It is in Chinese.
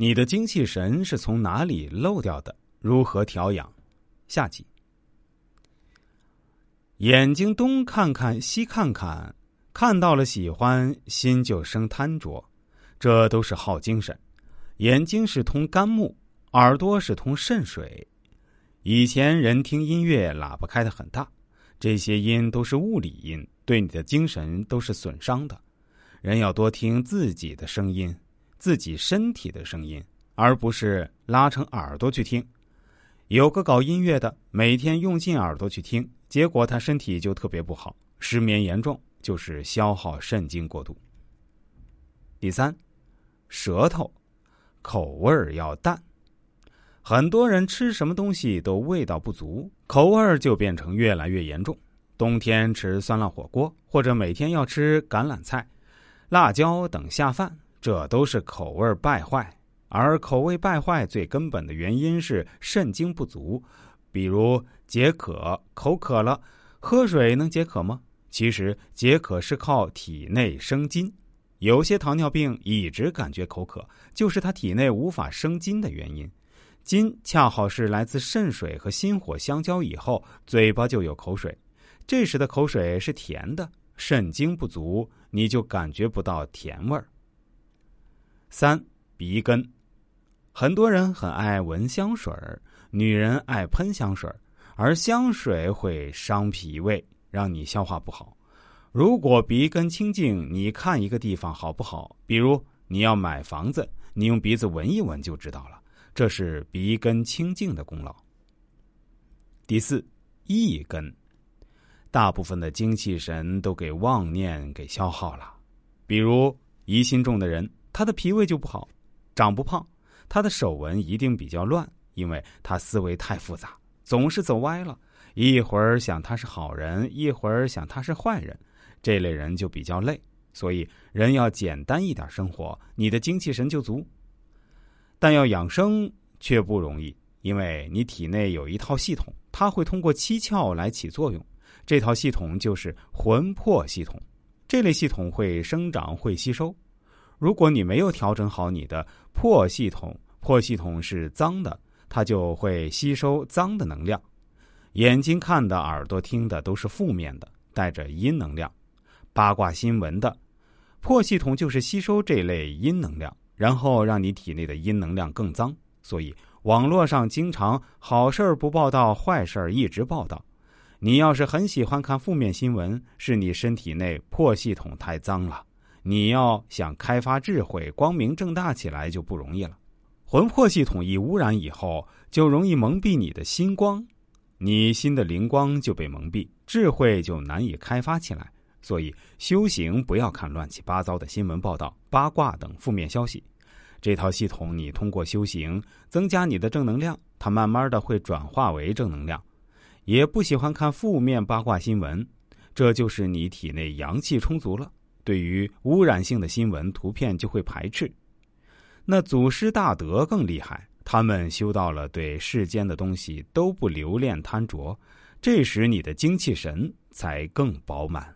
你的精气神是从哪里漏掉的？如何调养？下集。眼睛东看看西看看，看到了喜欢，心就生贪着，这都是耗精神。眼睛是通肝木，耳朵是通肾水。以前人听音乐，喇叭开的很大，这些音都是物理音，对你的精神都是损伤的。人要多听自己的声音，自己身体的声音，而不是拉成耳朵去听。有个搞音乐的，每天用尽耳朵去听，结果他身体就特别不好，失眠严重，就是消耗肾精过度。第三，舌头。口味儿要淡，很多人吃什么东西都味道不足，口味儿就变成越来越严重。冬天吃酸辣火锅，或者每天要吃橄榄菜、辣椒等下饭，这都是口味败坏。而口味败坏最根本的原因是肾精不足，比如解渴，口渴了，喝水能解渴吗？其实解渴是靠体内生津。有些糖尿病一直感觉口渴，就是他体内无法生津的原因。津恰好是来自肾水和心火相交以后，嘴巴就有口水。这时的口水是甜的，肾精不足，你就感觉不到甜味儿。三鼻根，很多人很爱闻香水儿，女人爱喷香水儿，而香水会伤脾胃，让你消化不好。如果鼻根清净，你看一个地方好不好？比如你要买房子，你用鼻子闻一闻就知道了，这是鼻根清净的功劳。第四，意根，大部分的精气神都给妄念给消耗了。比如疑心重的人，他的脾胃就不好，长不胖，他的手纹一定比较乱，因为他思维太复杂，总是走歪了，一会儿想他是好人，一会儿想他是坏人。这类人就比较累，所以人要简单一点生活，你的精气神就足。但要养生却不容易，因为你体内有一套系统，它会通过七窍来起作用。这套系统就是魂魄系统，这类系统会生长、会吸收。如果你没有调整好你的破系统，破系统是脏的，它就会吸收脏的能量。眼睛看的、耳朵听的都是负面的，带着阴能量。八卦新闻的破系统就是吸收这类阴能量，然后让你体内的阴能量更脏。所以网络上经常好事儿不报道，坏事儿一直报道。你要是很喜欢看负面新闻，是你身体内破系统太脏了。你要想开发智慧，光明正大起来就不容易了。魂魄系统一污染以后，就容易蒙蔽你的心光，你心的灵光就被蒙蔽，智慧就难以开发起来。所以修行不要看乱七八糟的新闻报道、八卦等负面消息。这套系统你通过修行增加你的正能量，它慢慢的会转化为正能量。也不喜欢看负面八卦新闻，这就是你体内阳气充足了。对于污染性的新闻图片就会排斥。那祖师大德更厉害，他们修到了对世间的东西都不留恋贪着，这时你的精气神才更饱满。